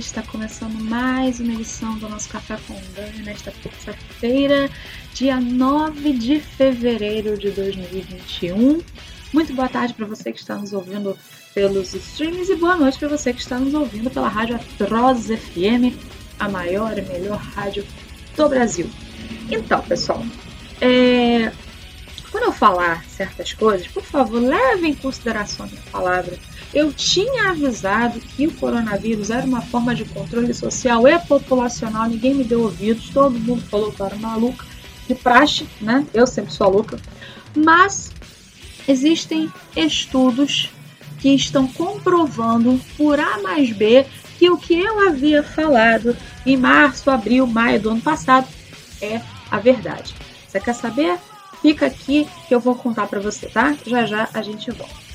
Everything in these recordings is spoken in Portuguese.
Está começando mais uma edição do nosso Café com Dani nesta terça-feira, dia 9 de fevereiro de 2021. Muito boa tarde para você que está nos ouvindo pelos streams e boa noite para você que está nos ouvindo pela rádio Atroz FM, a maior e melhor rádio do Brasil. Então, pessoal, é... quando eu falar certas coisas, por favor, leve em consideração a minha palavra eu tinha avisado que o coronavírus era uma forma de controle social e populacional, ninguém me deu ouvidos, todo mundo falou que eu era maluca, de praxe, né? Eu sempre sou louca. Mas existem estudos que estão comprovando por A mais B que o que eu havia falado em março, abril, maio do ano passado é a verdade. Você quer saber? Fica aqui que eu vou contar para você, tá? Já já a gente volta.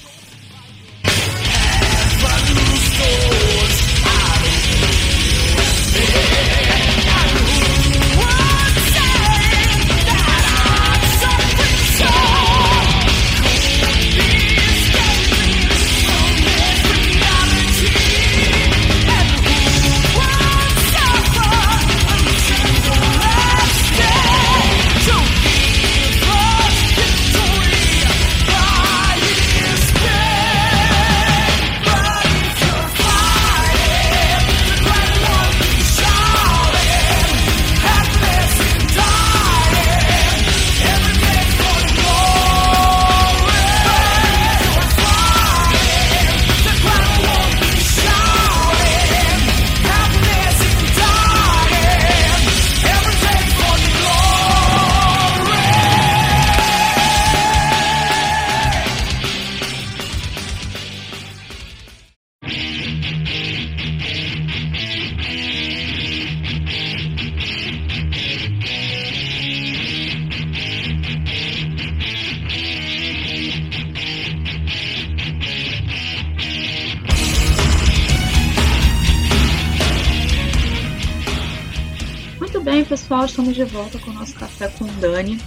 Volta com o nosso café com Dani.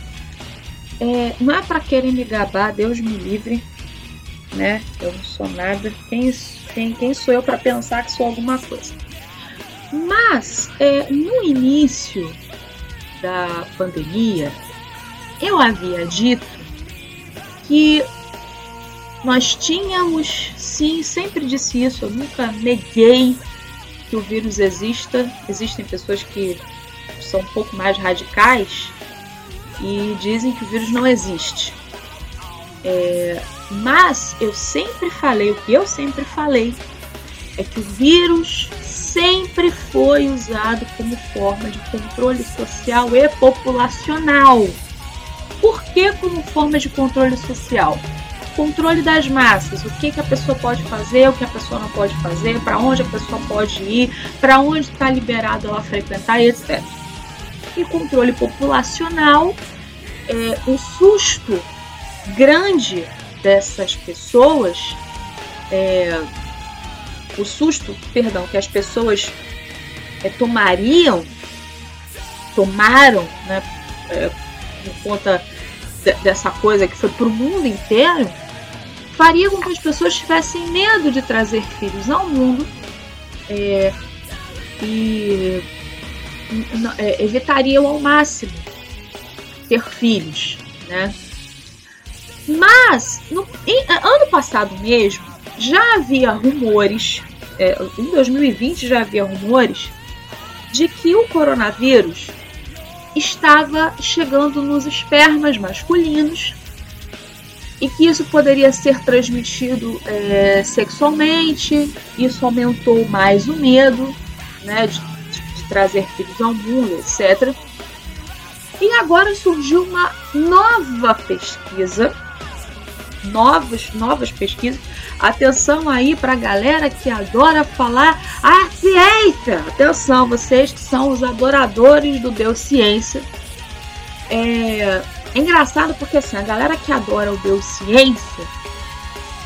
É, não é para querer me gabar, Deus me livre, né? Eu não sou nada. Quem, quem, quem sou eu para pensar que sou alguma coisa? Mas é, no início da pandemia, eu havia dito que nós tínhamos, sim, sempre disse isso, eu nunca neguei que o vírus exista. Existem pessoas que são um pouco mais radicais e dizem que o vírus não existe. É, mas eu sempre falei, o que eu sempre falei, é que o vírus sempre foi usado como forma de controle social e populacional. Por que como forma de controle social? Controle das massas, o que, que a pessoa pode fazer, o que a pessoa não pode fazer, para onde a pessoa pode ir, para onde está liberado ela frequentar, etc e controle populacional, é, o susto grande dessas pessoas, é, o susto, perdão, que as pessoas é, tomariam, tomaram, né, é, por conta de, dessa coisa que foi para o mundo inteiro, faria com que as pessoas tivessem medo de trazer filhos ao mundo é, e evitariam ao máximo ter filhos, né? Mas no em, ano passado mesmo já havia rumores, é, em 2020 já havia rumores de que o coronavírus estava chegando nos espermas masculinos e que isso poderia ser transmitido é, sexualmente. Isso aumentou mais o medo né, de trazer filhos ao mundo, etc. E agora surgiu uma nova pesquisa, novas, novas pesquisas. Atenção aí para a galera que adora falar a ciência. Atenção, vocês que são os adoradores do Deus Ciência. É, é engraçado porque assim, a galera que adora o Deus Ciência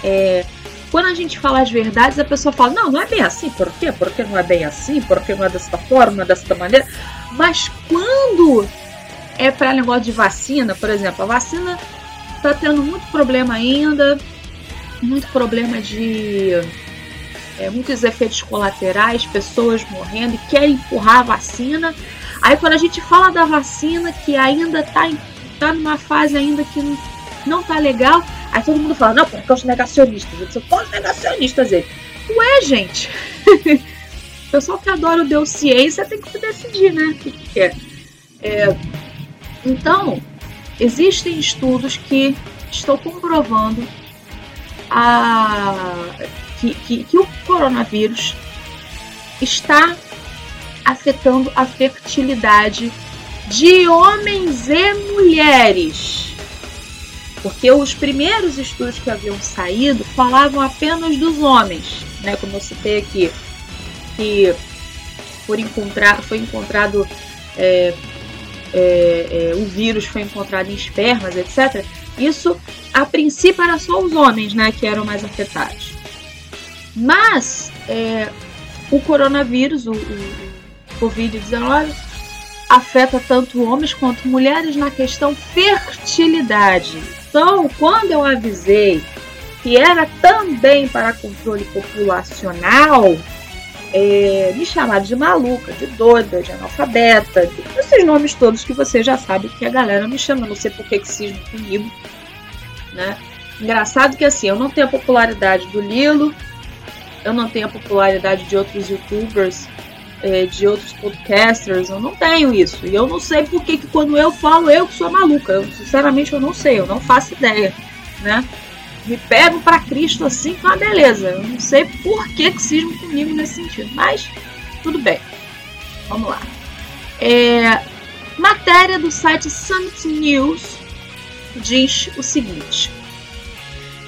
é, quando a gente fala as verdades, a pessoa fala: não, não é bem assim. Por quê? Porque não é bem assim? Porque não é dessa forma, dessa maneira. Mas quando é para negócio de vacina, por exemplo, a vacina está tendo muito problema ainda, muito problema de é, muitos efeitos colaterais, pessoas morrendo e querem empurrar a vacina. Aí quando a gente fala da vacina que ainda está tá numa fase ainda que não, não tá legal, aí todo mundo fala, não, porque os negacionistas, eu sou os negacionistas aí. Ué, gente, pessoal que adora o Deus ciência tem que se decidir, né? O que, que é. é. Então, existem estudos que estão comprovando a, que, que, que o coronavírus está afetando a fertilidade de homens e mulheres. Porque os primeiros estudos que haviam saído falavam apenas dos homens, né? Como eu citei aqui, que por encontrar, foi encontrado é, é, é, o vírus foi encontrado em espermas, etc. Isso a princípio era só os homens, né, que eram mais afetados. Mas é, o coronavírus, o, o Covid-19, afeta tanto homens quanto mulheres na questão fertilidade. Então, quando eu avisei que era também para controle populacional, é, me chamaram de maluca, de doida, de analfabeta, de, esses nomes todos que você já sabe que a galera me chama, não sei por que, cisma comigo, né? Engraçado que assim, eu não tenho a popularidade do Lilo, eu não tenho a popularidade de outros youtubers, é, de outros podcasters, eu não tenho isso. E eu não sei por que, quando eu falo, eu que sou maluca. Eu, sinceramente, eu não sei, eu não faço ideia, né? Me pego para Cristo assim, com a beleza. Eu não sei por que que cismo comigo nesse sentido, mas tudo bem. Vamos lá. É, matéria do site Summit News diz o seguinte: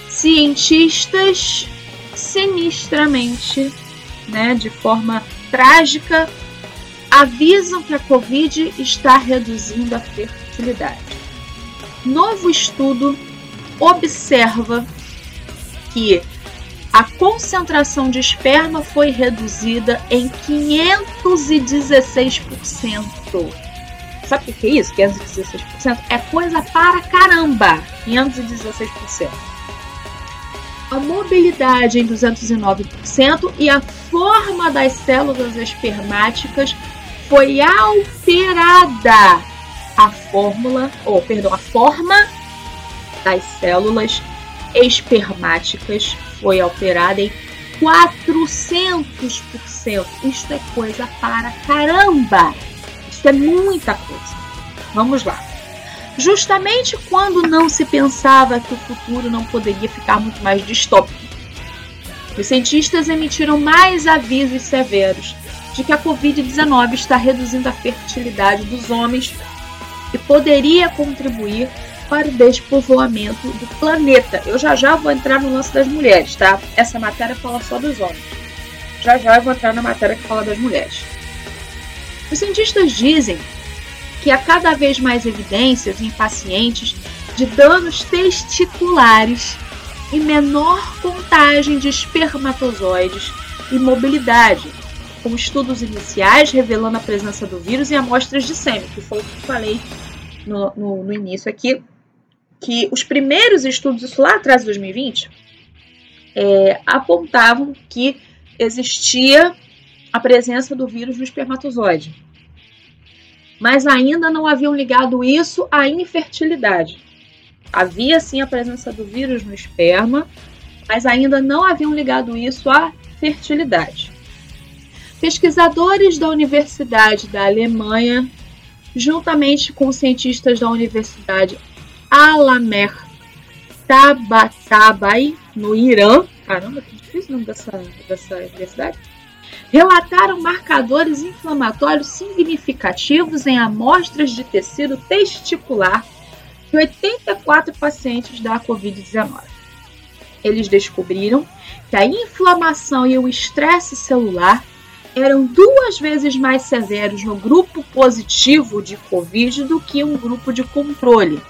cientistas sinistramente, né, de forma trágica, avisam que a Covid está reduzindo a fertilidade. Novo estudo observa que a concentração de esperma foi reduzida em 516%. Sabe o que é isso? 516%? É coisa para caramba! 516% a mobilidade em 209% e a forma das células espermáticas foi alterada. A fórmula, ou perdão, a forma das células espermáticas foi alterada em 400%. Isto é coisa para caramba! Isso é muita coisa. Vamos lá. Justamente quando não se pensava que o futuro não poderia ficar muito mais distópico, os cientistas emitiram mais avisos severos de que a Covid-19 está reduzindo a fertilidade dos homens e poderia contribuir para o despovoamento do planeta. Eu já já vou entrar no lance das mulheres, tá? Essa matéria fala só dos homens. Já já eu vou entrar na matéria que fala das mulheres. Os cientistas dizem que há cada vez mais evidências em pacientes de danos testiculares e menor contagem de espermatozoides e mobilidade, com estudos iniciais revelando a presença do vírus em amostras de sêmen, que foi o que falei no, no, no início aqui, que os primeiros estudos, isso lá atrás de 2020, é, apontavam que existia a presença do vírus no espermatozoide mas ainda não haviam ligado isso à infertilidade. Havia sim a presença do vírus no esperma, mas ainda não haviam ligado isso à fertilidade. Pesquisadores da Universidade da Alemanha, juntamente com cientistas da Universidade Alamer Tabatabai, no Irã, caramba, que difícil o nome dessa, dessa universidade, relataram marcadores inflamatórios significativos em amostras de tecido testicular de 84 pacientes da Covid-19. Eles descobriram que a inflamação e o estresse celular eram duas vezes mais severos no grupo positivo de Covid do que um grupo de controle.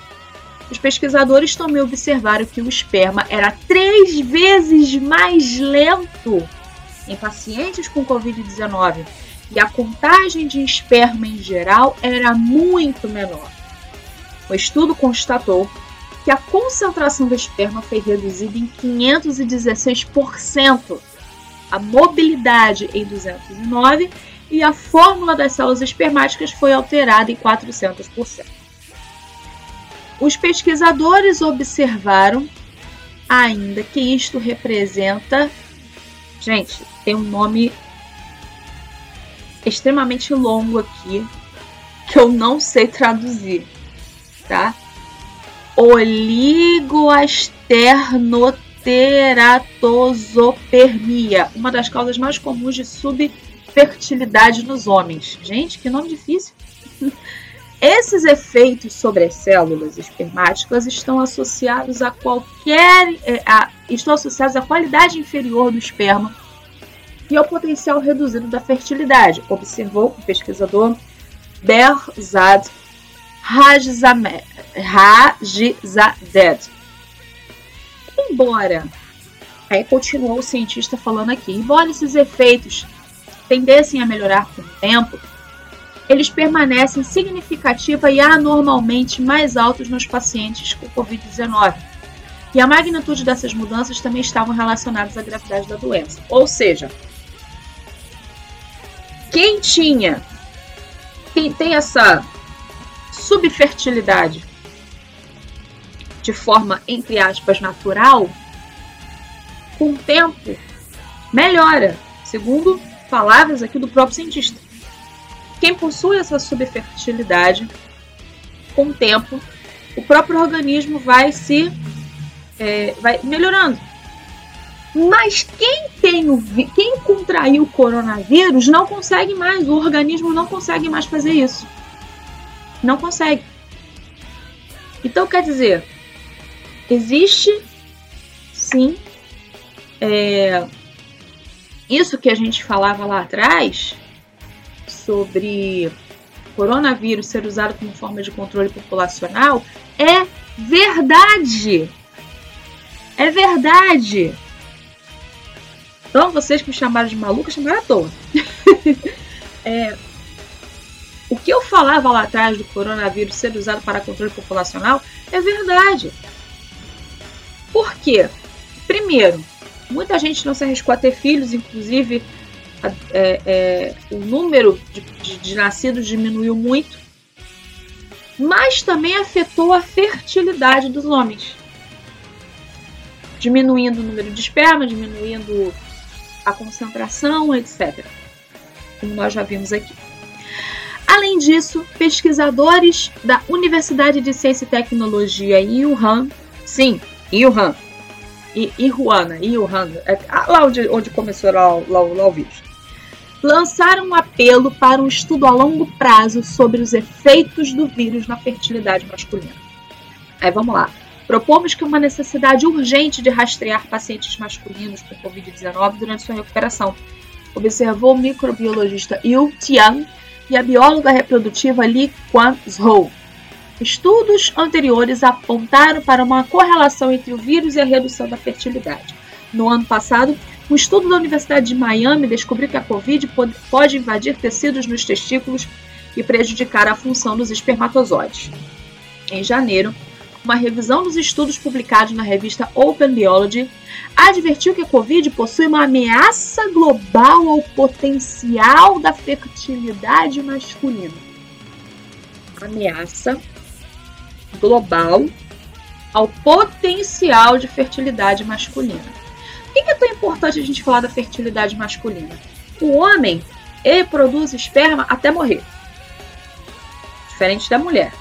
Os pesquisadores também observaram que o esperma era três vezes mais lento em pacientes com Covid-19 e a contagem de esperma em geral era muito menor. O estudo constatou que a concentração do esperma foi reduzida em 516%, a mobilidade em 209 e a fórmula das células espermáticas foi alterada em 400%. Os pesquisadores observaram ainda que isto representa. Gente, tem um nome extremamente longo aqui que eu não sei traduzir, tá? Oligoasternoteratosopermia, uma das causas mais comuns de subfertilidade nos homens. Gente, que nome difícil. Esses efeitos sobre as células espermáticas estão associados a qualquer é, a, estão associados à qualidade inferior do esperma e ao potencial reduzido da fertilidade, observou o pesquisador Berzad Rajzadeh. Embora, aí continuou o cientista falando aqui, embora esses efeitos tendessem a melhorar com o tempo, eles permanecem significativa e anormalmente mais altos nos pacientes com Covid-19. E a magnitude dessas mudanças também estavam relacionadas à gravidade da doença. Ou seja, quem tinha, quem tem essa subfertilidade de forma, entre aspas, natural, com o tempo melhora, segundo palavras aqui do próprio cientista. Quem possui essa subfertilidade, com o tempo, o próprio organismo vai se é, vai melhorando. Mas quem tem o quem contraiu o coronavírus não consegue mais, o organismo não consegue mais fazer isso. Não consegue. Então quer dizer, existe sim é, isso que a gente falava lá atrás sobre coronavírus ser usado como forma de controle populacional é verdade. É verdade. Então, vocês que me chamaram de maluca, chamaram à toa. é, o que eu falava lá atrás do coronavírus ser usado para controle populacional é verdade. Por quê? Primeiro, muita gente não se arriscou a ter filhos, inclusive é, é, o número de, de, de nascidos diminuiu muito, mas também afetou a fertilidade dos homens, diminuindo o número de esperma, diminuindo a concentração, etc. Como nós já vimos aqui. Além disso, pesquisadores da Universidade de Ciência e Tecnologia em Wuhan, sim, Wuhan, e Ihuana, Wuhan, é, lá onde, onde começou lá, lá, lá o vídeo, lançaram um apelo para um estudo a longo prazo sobre os efeitos do vírus na fertilidade masculina. Aí vamos lá. Propomos que uma necessidade urgente de rastrear pacientes masculinos com Covid-19 durante sua recuperação, observou o microbiologista Yu Tian e a bióloga reprodutiva Li Quan Zhou. Estudos anteriores apontaram para uma correlação entre o vírus e a redução da fertilidade. No ano passado, um estudo da Universidade de Miami descobriu que a Covid pode invadir tecidos nos testículos e prejudicar a função dos espermatozoides. Em janeiro, uma revisão dos estudos publicados na revista Open Biology advertiu que a Covid possui uma ameaça global ao potencial da fertilidade masculina. Ameaça global ao potencial de fertilidade masculina que, é tão importante a gente falar da fertilidade masculina? O homem, ele produz esperma até morrer. Diferente da mulher.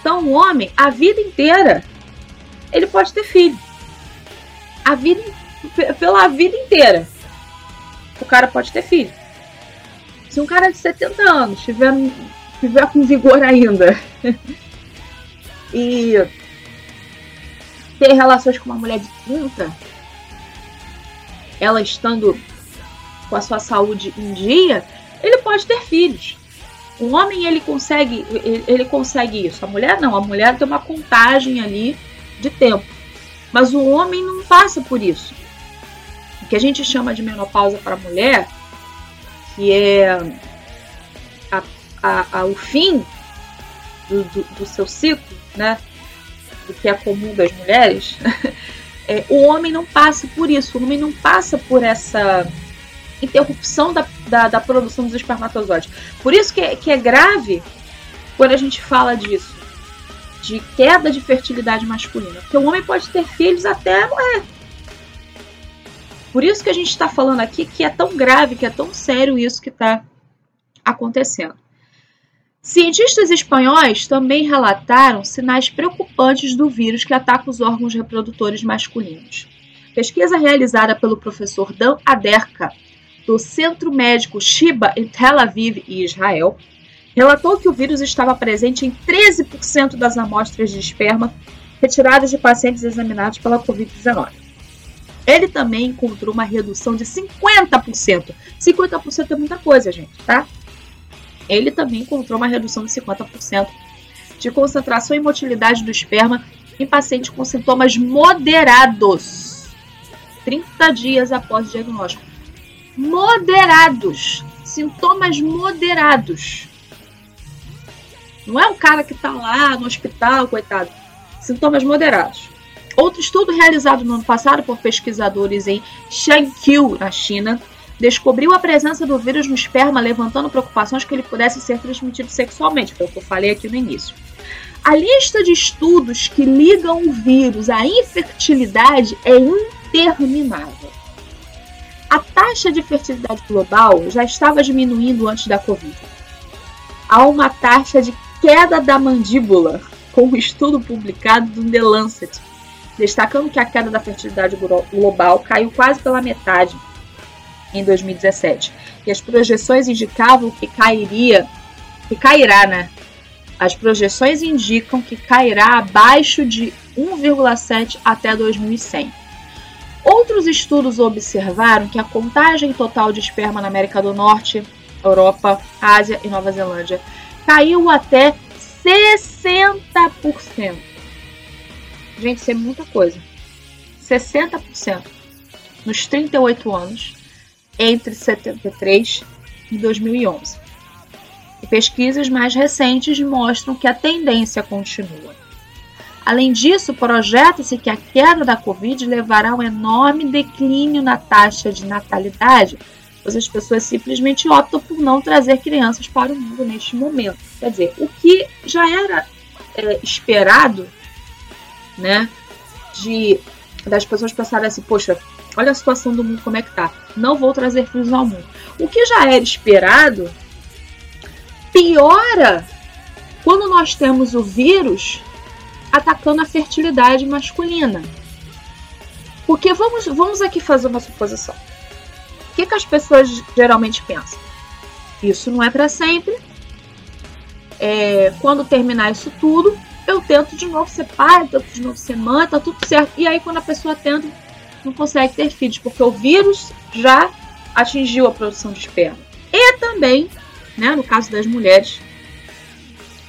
Então, o homem, a vida inteira, ele pode ter filho. A vida, pela vida inteira, o cara pode ter filho. Se um cara de 70 anos tiver, tiver com vigor ainda e ter relações com uma mulher de 30, ela estando com a sua saúde em dia, ele pode ter filhos. O homem ele consegue, ele consegue isso. A mulher não, a mulher tem uma contagem ali de tempo. Mas o homem não passa por isso. O que a gente chama de menopausa para a mulher, que é a, a, a, o fim do, do, do, seu ciclo, né? Do que é comum das mulheres, é, o homem não passa por isso, o homem não passa por essa interrupção da, da, da produção dos espermatozoides. Por isso que, que é grave quando a gente fala disso, de queda de fertilidade masculina. Porque o homem pode ter filhos até morrer. Por isso que a gente está falando aqui que é tão grave, que é tão sério isso que está acontecendo. Cientistas espanhóis também relataram sinais preocupantes do vírus que ataca os órgãos reprodutores masculinos. Pesquisa realizada pelo professor Dan Aderka, do Centro Médico Shiba em Tel Aviv e Israel, relatou que o vírus estava presente em 13% das amostras de esperma retiradas de pacientes examinados pela Covid-19. Ele também encontrou uma redução de 50%. 50% é muita coisa, gente, tá? Ele também encontrou uma redução de 50% de concentração e motilidade do esperma em pacientes com sintomas moderados, 30 dias após o diagnóstico. Moderados, sintomas moderados. Não é um cara que está lá no hospital, coitado. Sintomas moderados. Outro estudo realizado no ano passado por pesquisadores em Shanqiu, na China, descobriu a presença do vírus no esperma, levantando preocupações que ele pudesse ser transmitido sexualmente, foi o que eu falei aqui no início. A lista de estudos que ligam o vírus à infertilidade é interminável. A taxa de fertilidade global já estava diminuindo antes da Covid. Há uma taxa de queda da mandíbula, com um estudo publicado no The Lancet, destacando que a queda da fertilidade global caiu quase pela metade em 2017. E as projeções indicavam que cairia, que cairá, né? As projeções indicam que cairá abaixo de 1,7 até 2100. Outros estudos observaram que a contagem total de esperma na América do Norte, Europa, Ásia e Nova Zelândia caiu até 60%. Gente, isso é muita coisa. 60% nos 38 anos entre 73 e 2011. E pesquisas mais recentes mostram que a tendência continua. Além disso, projeta-se que a queda da Covid levará a um enorme declínio na taxa de natalidade, pois as pessoas simplesmente optam por não trazer crianças para o mundo neste momento. Quer dizer, o que já era é, esperado, né, de das pessoas pensarem assim, poxa, Olha a situação do mundo como é que tá. Não vou trazer filhos ao mundo. O que já era esperado piora quando nós temos o vírus atacando a fertilidade masculina. Porque vamos, vamos aqui fazer uma suposição. O que, que as pessoas geralmente pensam? Isso não é para sempre. É, quando terminar isso tudo, eu tento de novo ser pai, tento de novo ser mãe, tá tudo certo. E aí, quando a pessoa tenta, não consegue ter filhos, porque o vírus já atingiu a produção de esperma. E também, né, no caso das mulheres,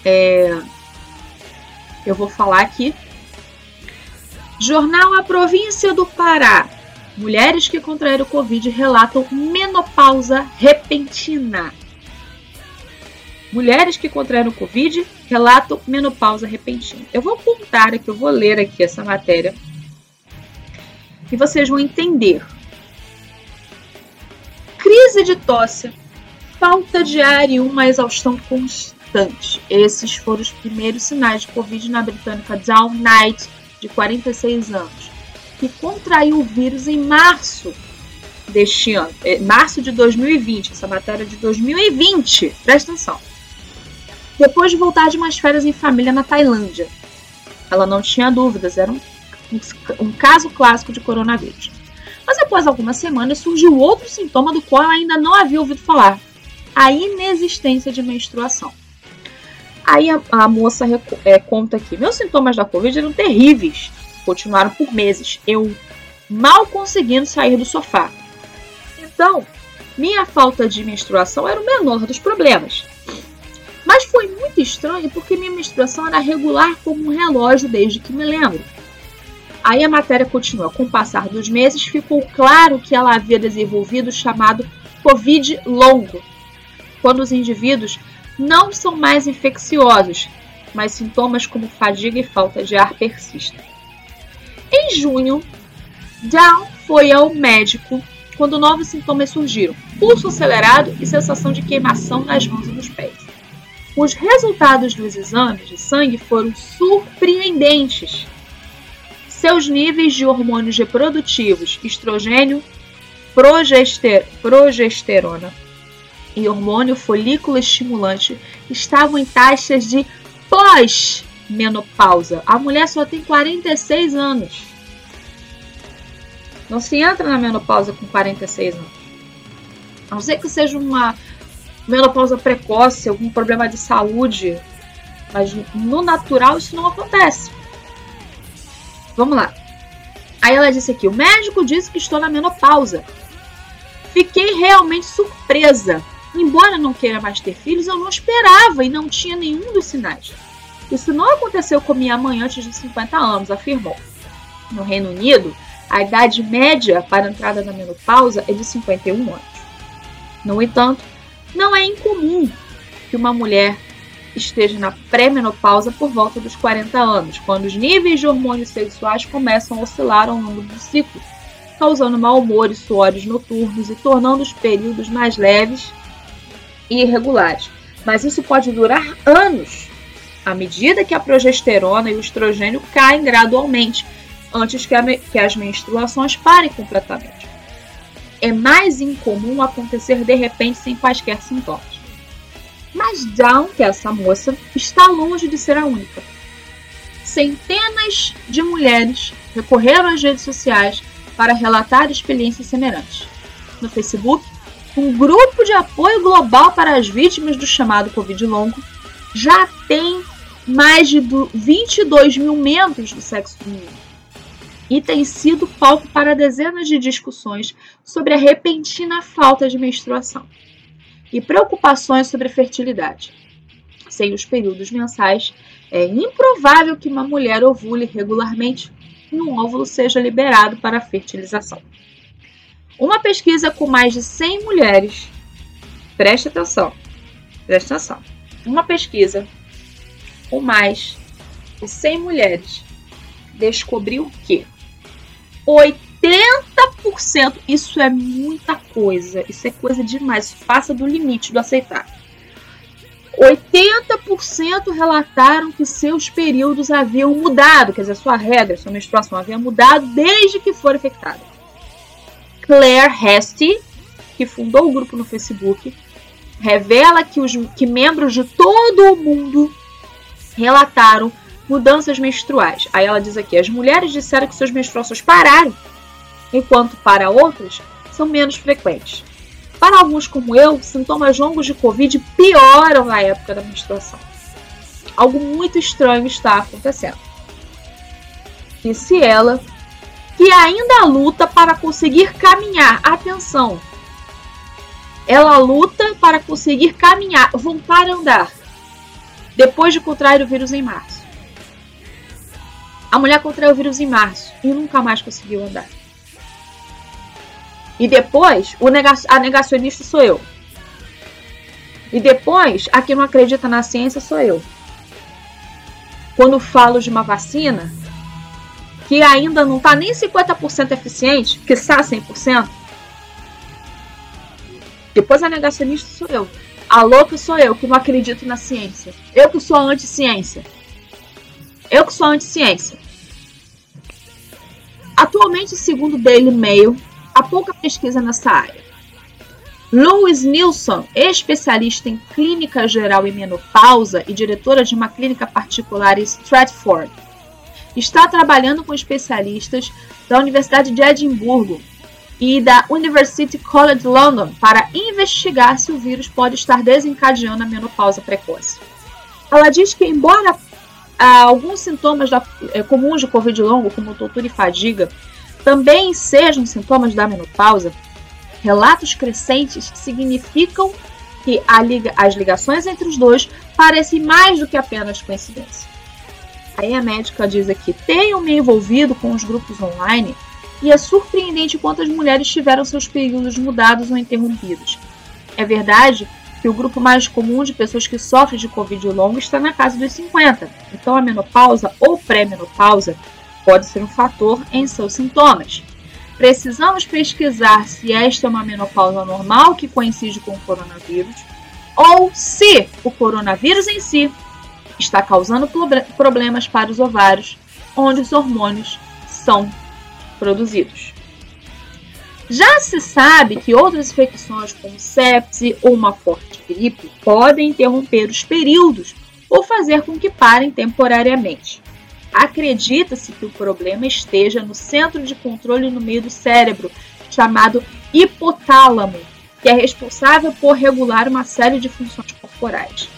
é, eu vou falar aqui. Jornal A Província do Pará. Mulheres que contraíram Covid relatam menopausa repentina. Mulheres que contraíram Covid relatam menopausa repentina. Eu vou contar aqui, eu vou ler aqui essa matéria e vocês vão entender. Crise de tosse, falta de ar e uma exaustão constante. Esses foram os primeiros sinais de Covid na britânica Down Knight, de 46 anos, que contraiu o vírus em março deste ano, é, março de 2020, essa matéria de 2020, presta atenção. Depois de voltar de umas férias em família na Tailândia. Ela não tinha dúvidas, era um um caso clássico de coronavírus. Mas após algumas semanas surgiu outro sintoma do qual ainda não havia ouvido falar: a inexistência de menstruação. Aí a, a moça é, conta aqui: meus sintomas da Covid eram terríveis, continuaram por meses, eu mal conseguindo sair do sofá. Então, minha falta de menstruação era o menor dos problemas. Mas foi muito estranho porque minha menstruação era regular como um relógio desde que me lembro. Aí a matéria continua. Com o passar dos meses, ficou claro que ela havia desenvolvido o chamado Covid longo, quando os indivíduos não são mais infecciosos, mas sintomas como fadiga e falta de ar persistem. Em junho, Down foi ao médico quando novos sintomas surgiram: pulso acelerado e sensação de queimação nas mãos e nos pés. Os resultados dos exames de sangue foram surpreendentes. Seus níveis de hormônios reprodutivos, estrogênio, progester progesterona e hormônio folículo estimulante estavam em taxas de pós-menopausa. A mulher só tem 46 anos. Não se entra na menopausa com 46 anos. A não ser que seja uma menopausa precoce, algum problema de saúde. Mas no natural isso não acontece. Vamos lá. Aí ela disse aqui: o médico disse que estou na menopausa. Fiquei realmente surpresa. Embora não queira mais ter filhos, eu não esperava e não tinha nenhum dos sinais. Isso não aconteceu com minha mãe antes de 50 anos, afirmou. No Reino Unido, a idade média para a entrada na menopausa é de 51 anos. No entanto, não é incomum que uma mulher esteja na pré-menopausa por volta dos 40 anos, quando os níveis de hormônios sexuais começam a oscilar ao longo do ciclo, causando mau humor e suores noturnos e tornando os períodos mais leves e irregulares. Mas isso pode durar anos, à medida que a progesterona e o estrogênio caem gradualmente, antes que, que as menstruações parem completamente. É mais incomum acontecer de repente sem quaisquer sintomas. Mas Dawn, que é essa moça, está longe de ser a única. Centenas de mulheres recorreram às redes sociais para relatar experiências semelhantes. No Facebook, um grupo de apoio global para as vítimas do chamado Covid longo já tem mais de 22 mil membros do sexo feminino e tem sido palco para dezenas de discussões sobre a repentina falta de menstruação e preocupações sobre fertilidade. Sem os períodos mensais, é improvável que uma mulher ovule regularmente e um óvulo seja liberado para fertilização. Uma pesquisa com mais de 100 mulheres, preste atenção, preste atenção, uma pesquisa com mais de 100 mulheres descobriu que 80%. Isso é muita coisa. Isso é coisa demais. Passa do limite do aceitar. 80% relataram que seus períodos haviam mudado, quer dizer, sua regra, sua menstruação havia mudado desde que foi infectada. Claire Hesty, que fundou o grupo no Facebook, revela que, os, que membros de todo o mundo relataram mudanças menstruais. Aí ela diz aqui: as mulheres disseram que suas menstruações pararam, enquanto para outras são menos frequentes. Para alguns, como eu, sintomas longos de Covid pioram na época da menstruação. Algo muito estranho está acontecendo. Disse ela, que ainda luta para conseguir caminhar. Atenção! Ela luta para conseguir caminhar, voltar a andar, depois de contrair o vírus em março. A mulher contraiu o vírus em março e nunca mais conseguiu andar. E depois, o a negacionista sou eu. E depois, a que não acredita na ciência sou eu. Quando falo de uma vacina que ainda não está nem 50% eficiente, que está 100%, depois a negacionista sou eu. A louca sou eu, que não acredito na ciência. Eu que sou anti-ciência. Eu que sou anti-ciência. Atualmente, segundo Daily Mail, há pouca pesquisa nessa área. Louise Nilsson, especialista em clínica geral e menopausa e diretora de uma clínica particular em Stratford, está trabalhando com especialistas da Universidade de Edimburgo e da University College London para investigar se o vírus pode estar desencadeando a menopausa precoce. Ela diz que, embora alguns sintomas da, é, comuns de Covid longo, como tontura e fadiga, também sejam sintomas da menopausa, relatos crescentes significam que liga, as ligações entre os dois parecem mais do que apenas coincidência. Aí a médica diz aqui: tenho me envolvido com os grupos online e é surpreendente quantas mulheres tiveram seus períodos mudados ou interrompidos. É verdade que o grupo mais comum de pessoas que sofrem de Covid longo está na casa dos 50. Então a menopausa ou pré-menopausa pode ser um fator em seus sintomas. precisamos pesquisar se esta é uma menopausa normal que coincide com o coronavírus ou se o coronavírus em si está causando problemas para os ovários, onde os hormônios são produzidos. Já se sabe que outras infecções, como sepse ou uma forte gripe, podem interromper os períodos ou fazer com que parem temporariamente. Acredita-se que o problema esteja no centro de controle no meio do cérebro, chamado hipotálamo, que é responsável por regular uma série de funções corporais.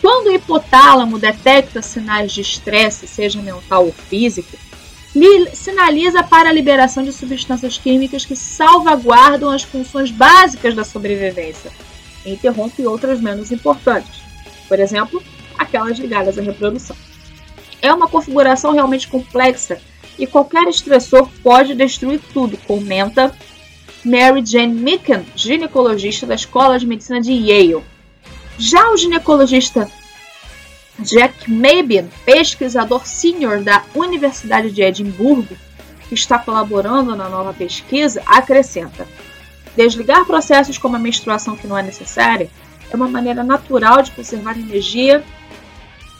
Quando o hipotálamo detecta sinais de estresse, seja mental ou físico, sinaliza para a liberação de substâncias químicas que salvaguardam as funções básicas da sobrevivência e interrompe outras menos importantes, por exemplo, aquelas ligadas à reprodução. É uma configuração realmente complexa e qualquer estressor pode destruir tudo, comenta Mary Jane Micken, ginecologista da Escola de Medicina de Yale. Já o ginecologista Jack Mabin, pesquisador sênior da Universidade de Edimburgo, que está colaborando na nova pesquisa, acrescenta: desligar processos como a menstruação que não é necessária é uma maneira natural de conservar energia,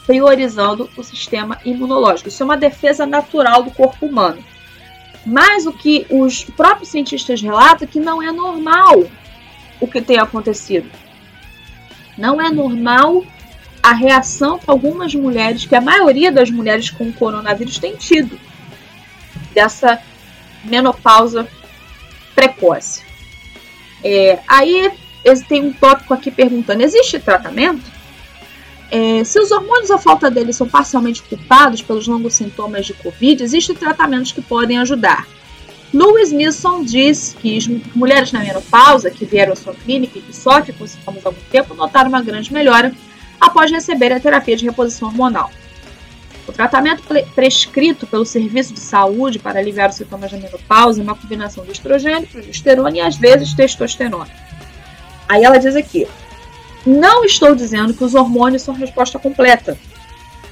priorizando o sistema imunológico. Isso é uma defesa natural do corpo humano. Mas o que os próprios cientistas relatam é que não é normal o que tem acontecido. Não é normal a reação que algumas mulheres, que a maioria das mulheres com coronavírus tem tido, dessa menopausa precoce. É, aí tem um tópico aqui perguntando: existe tratamento? É, se os hormônios, a falta deles, são parcialmente culpados pelos longos sintomas de Covid, existem tratamentos que podem ajudar. Louis Milson diz que mulheres na menopausa que vieram à sua clínica e que sofrem com sintomas há algum tempo notaram uma grande melhora após receber a terapia de reposição hormonal. O tratamento prescrito pelo Serviço de Saúde para aliviar os sintomas da menopausa é uma combinação de estrogênio, progesterona e às vezes testosterona. Aí ela diz aqui: não estou dizendo que os hormônios são resposta completa,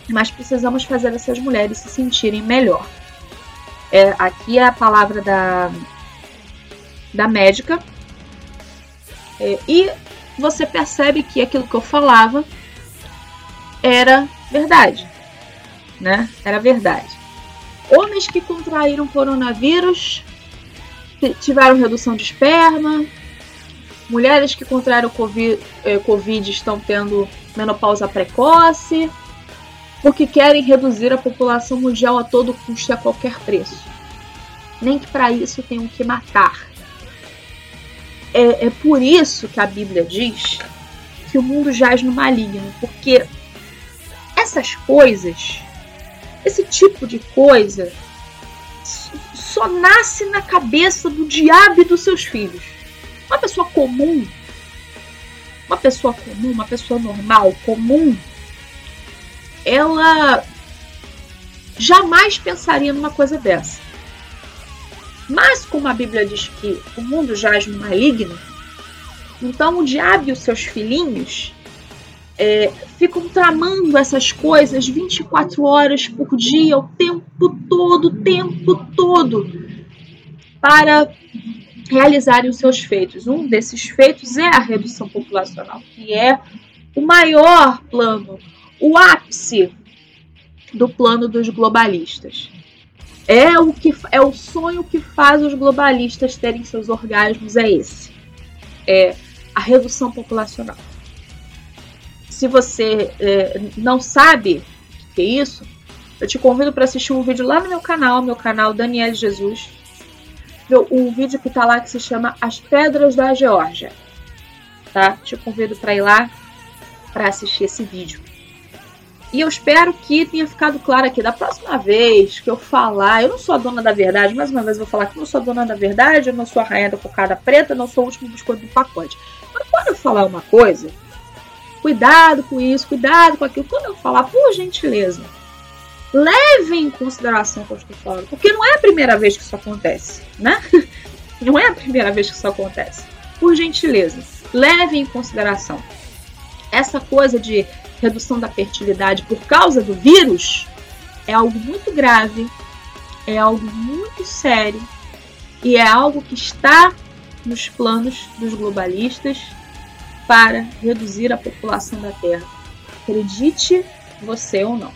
mas precisamos fazer essas mulheres se sentirem melhor. É, aqui é a palavra da, da médica. É, e você percebe que aquilo que eu falava era verdade, né? Era verdade. Homens que contraíram coronavírus tiveram redução de esperma. Mulheres que contraíram COVID, eh, COVID estão tendo menopausa precoce. Porque querem reduzir a população mundial a todo custo e a qualquer preço. Nem que para isso tenham que matar. É, é por isso que a Bíblia diz que o mundo jaz no maligno, porque essas coisas, esse tipo de coisa, só nasce na cabeça do diabo e dos seus filhos. Uma pessoa comum, uma pessoa comum, uma pessoa normal, comum, ela jamais pensaria numa coisa dessa. Mas como a Bíblia diz que o mundo jaz no maligno, então o diabo e os seus filhinhos é, ficam tramando essas coisas 24 horas por dia, o tempo todo, o tempo todo, para realizarem os seus feitos. Um desses feitos é a redução populacional, que é o maior plano, o ápice do plano dos globalistas. É o que é o sonho que faz os globalistas terem seus orgasmos é esse. É a redução populacional se você é, não sabe o que é isso, eu te convido para assistir um vídeo lá no meu canal, meu canal Daniel Jesus. Um vídeo que está lá que se chama As Pedras da Geórgia. Tá? Te convido para ir lá para assistir esse vídeo. E eu espero que tenha ficado claro aqui. Da próxima vez que eu falar, eu não sou a dona da verdade, mais uma vez eu vou falar que eu não sou a dona da verdade, eu não sou a rainha da cocada preta, não sou o último biscoito do pacote. Mas quando eu falar uma coisa, Cuidado com isso, cuidado com aquilo. Quando eu falar, por gentileza, levem em consideração o que eu estou falando, porque não é a primeira vez que isso acontece, né? Não é a primeira vez que isso acontece. Por gentileza, levem em consideração. Essa coisa de redução da fertilidade por causa do vírus é algo muito grave, é algo muito sério e é algo que está nos planos dos globalistas para reduzir a população da Terra. Acredite você ou não.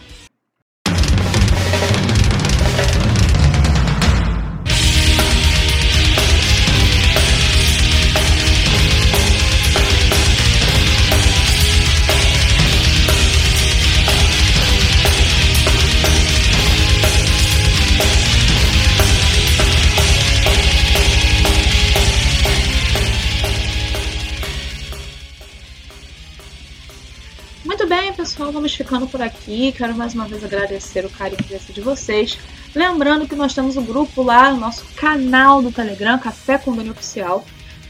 Ficando por aqui. Quero mais uma vez agradecer o carinho de vocês. Lembrando que nós temos o um grupo lá, o nosso canal do Telegram, Café com Dani Oficial.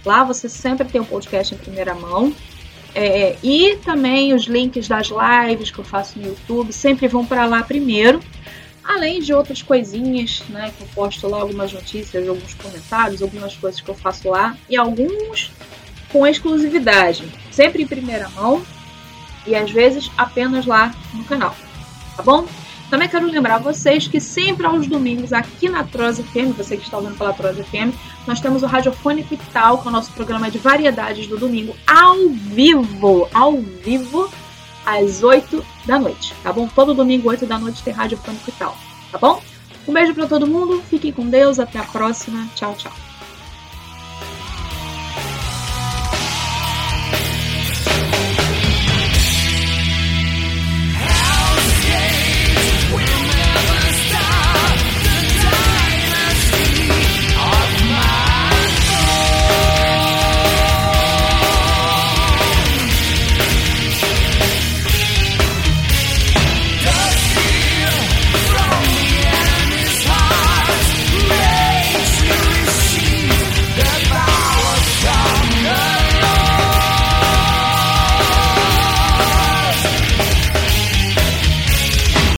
Lá você sempre tem o um podcast em primeira mão. É, e também os links das lives que eu faço no YouTube sempre vão para lá primeiro. Além de outras coisinhas, né? Que eu posto lá algumas notícias, alguns comentários, algumas coisas que eu faço lá. E alguns com exclusividade. Sempre em primeira mão e às vezes apenas lá no canal, tá bom? Também quero lembrar vocês que sempre aos domingos aqui na Troz FM, você que está ouvindo pela Troz FM, nós temos o Radiofônico e Tal, que é o nosso programa de variedades do domingo, ao vivo, ao vivo, às 8 da noite, tá bom? Todo domingo, 8 da noite, tem Radiofônico e Tal, tá bom? Um beijo para todo mundo, fiquem com Deus, até a próxima, tchau, tchau.